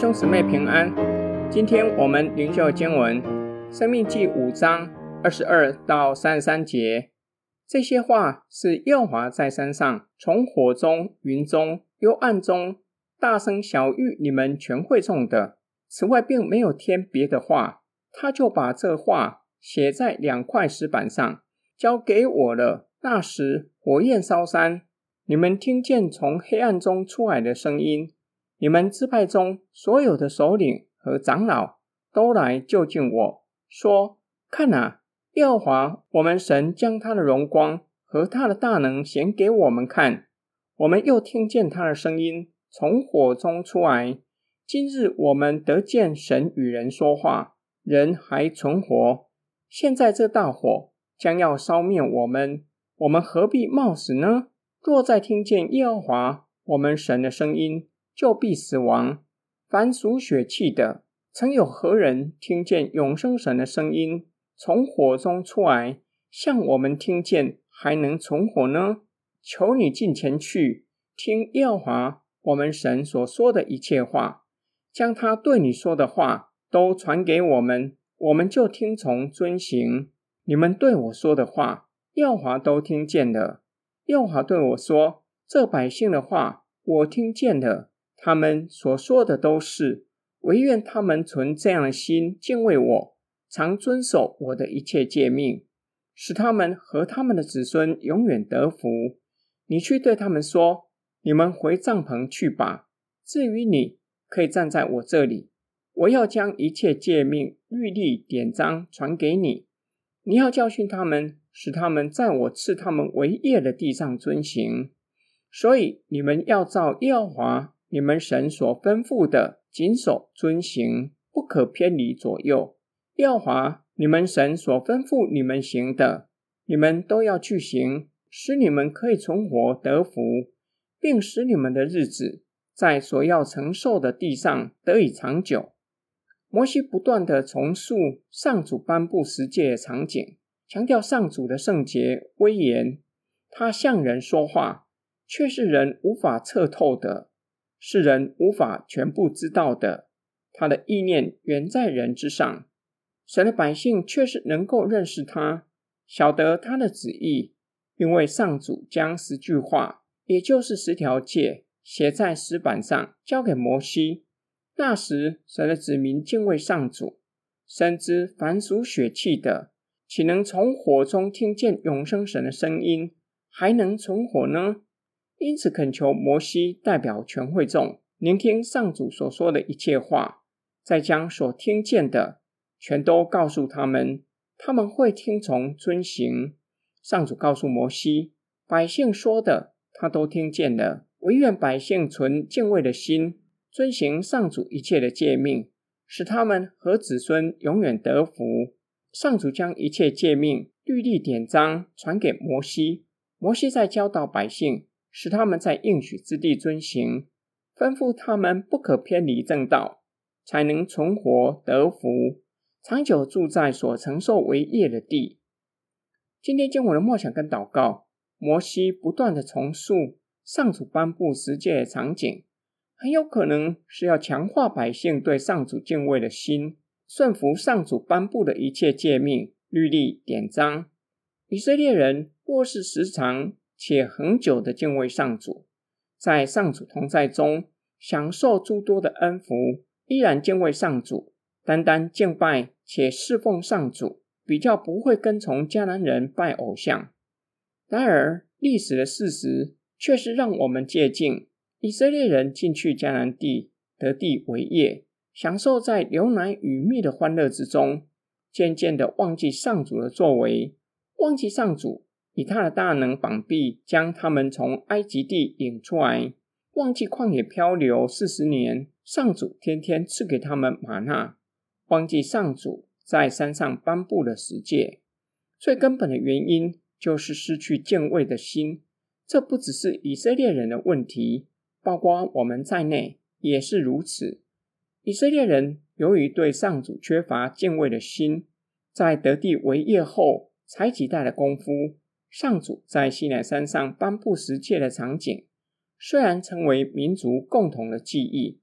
兄姊妹平安。今天我们灵修经文《生命记》五章二十二到三十三节。这些话是耶和华在山上，从火中、云中、幽暗中大声晓諭你们全会众的。此外，并没有添别的话。他就把这话写在两块石板上，交给我了。那时火焰烧山，你们听见从黑暗中出来的声音。你们支派中所有的首领和长老都来就近我说：“看啊，耶和华我们神将他的荣光和他的大能显给我们看。我们又听见他的声音从火中出来。今日我们得见神与人说话，人还存活。现在这大火将要烧灭我们，我们何必冒死呢？若再听见耶和华我们神的声音，就必死亡。凡属血气的，曾有何人听见永生神的声音从火中出来，像我们听见，还能存活呢？求你近前去，听耶和华我们神所说的一切话，将他对你说的话都传给我们，我们就听从遵行。你们对我说的话，耶和华都听见了。耶和华对我说：“这百姓的话，我听见了。”他们所说的都是，唯愿他们存这样的心敬畏我，常遵守我的一切诫命，使他们和他们的子孙永远得福。你去对他们说：你们回帐篷去吧。至于你，可以站在我这里，我要将一切诫命、律例、典章传给你。你要教训他们，使他们在我赐他们为业的地上遵行。所以你们要照耶和华。你们神所吩咐的，谨守遵行，不可偏离左右。耶和华你们神所吩咐你们行的，你们都要去行，使你们可以存活得福，并使你们的日子在所要承受的地上得以长久。摩西不断地重述上主颁布十诫的场景，强调上主的圣洁威严。他向人说话，却是人无法测透的。是人无法全部知道的，他的意念远在人之上。神的百姓却是能够认识他，晓得他的旨意，因为上主将十句话，也就是十条诫，写在石板上，交给摩西。那时，神的子民敬畏上主，深知凡属血气的，岂能从火中听见永生神的声音，还能存活呢？因此，恳求摩西代表全会众聆听上主所说的一切话，再将所听见的全都告诉他们，他们会听从遵行。上主告诉摩西，百姓说的他都听见了，唯愿百姓存敬畏的心，遵行上主一切的诫命，使他们和子孙永远得福。上主将一切诫命、律例、典章传给摩西，摩西在教导百姓。使他们在应许之地遵行，吩咐他们不可偏离正道，才能存活得福，长久住在所承受为业的地。今天经文的默想跟祷告，摩西不断地重述上主颁布十诫的场景，很有可能是要强化百姓对上主敬畏的心，顺服上主颁布的一切诫命、律例、典章。以色列人若是时常，且恒久的敬畏上主，在上主同在中享受诸多的恩福，依然敬畏上主，单单敬拜且侍奉上主，比较不会跟从迦南人拜偶像。然而，历史的事实却是让我们借镜：以色列人进去迦南地，得地为业，享受在牛奶与蜜的欢乐之中，渐渐的忘记上主的作为，忘记上主。以他的大能膀臂将他们从埃及地引出来，忘记旷野漂流四十年，上主天天赐给他们玛纳，忘记上主在山上颁布了十诫。最根本的原因就是失去敬畏的心。这不只是以色列人的问题，包括我们在内也是如此。以色列人由于对上主缺乏敬畏的心，在得地为业后才几代的功夫。上主在西南山上颁布十诫的场景，虽然成为民族共同的记忆，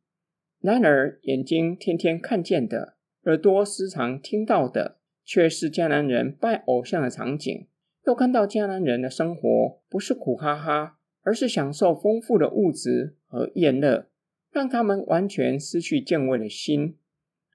然而，眼睛天天看见的，耳朵时常听到的，却是迦南人拜偶像的场景。又看到迦南人的生活不是苦哈哈，而是享受丰富的物质和宴乐，让他们完全失去敬畏的心。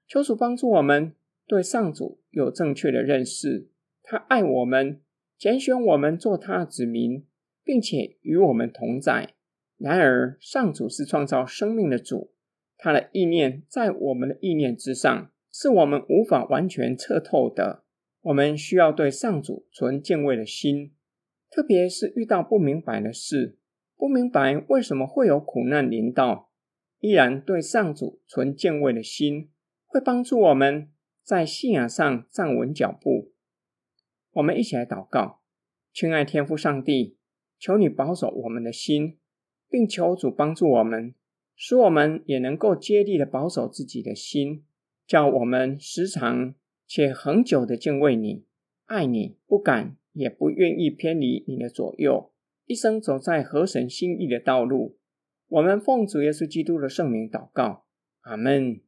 求主帮助我们对上主有正确的认识。他爱我们，拣选我们做他的子民，并且与我们同在。然而，上主是创造生命的主，他的意念在我们的意念之上，是我们无法完全测透的。我们需要对上主存敬畏的心，特别是遇到不明白的事，不明白为什么会有苦难临到，依然对上主存敬畏的心，会帮助我们在信仰上站稳脚步。我们一起来祷告，亲爱天父上帝，求你保守我们的心，并求主帮助我们，使我们也能够竭力的保守自己的心，叫我们时常。且恒久的敬畏你，爱你，不敢也不愿意偏离你的左右，一生走在合神心意的道路。我们奉主耶稣基督的圣名祷告，阿门。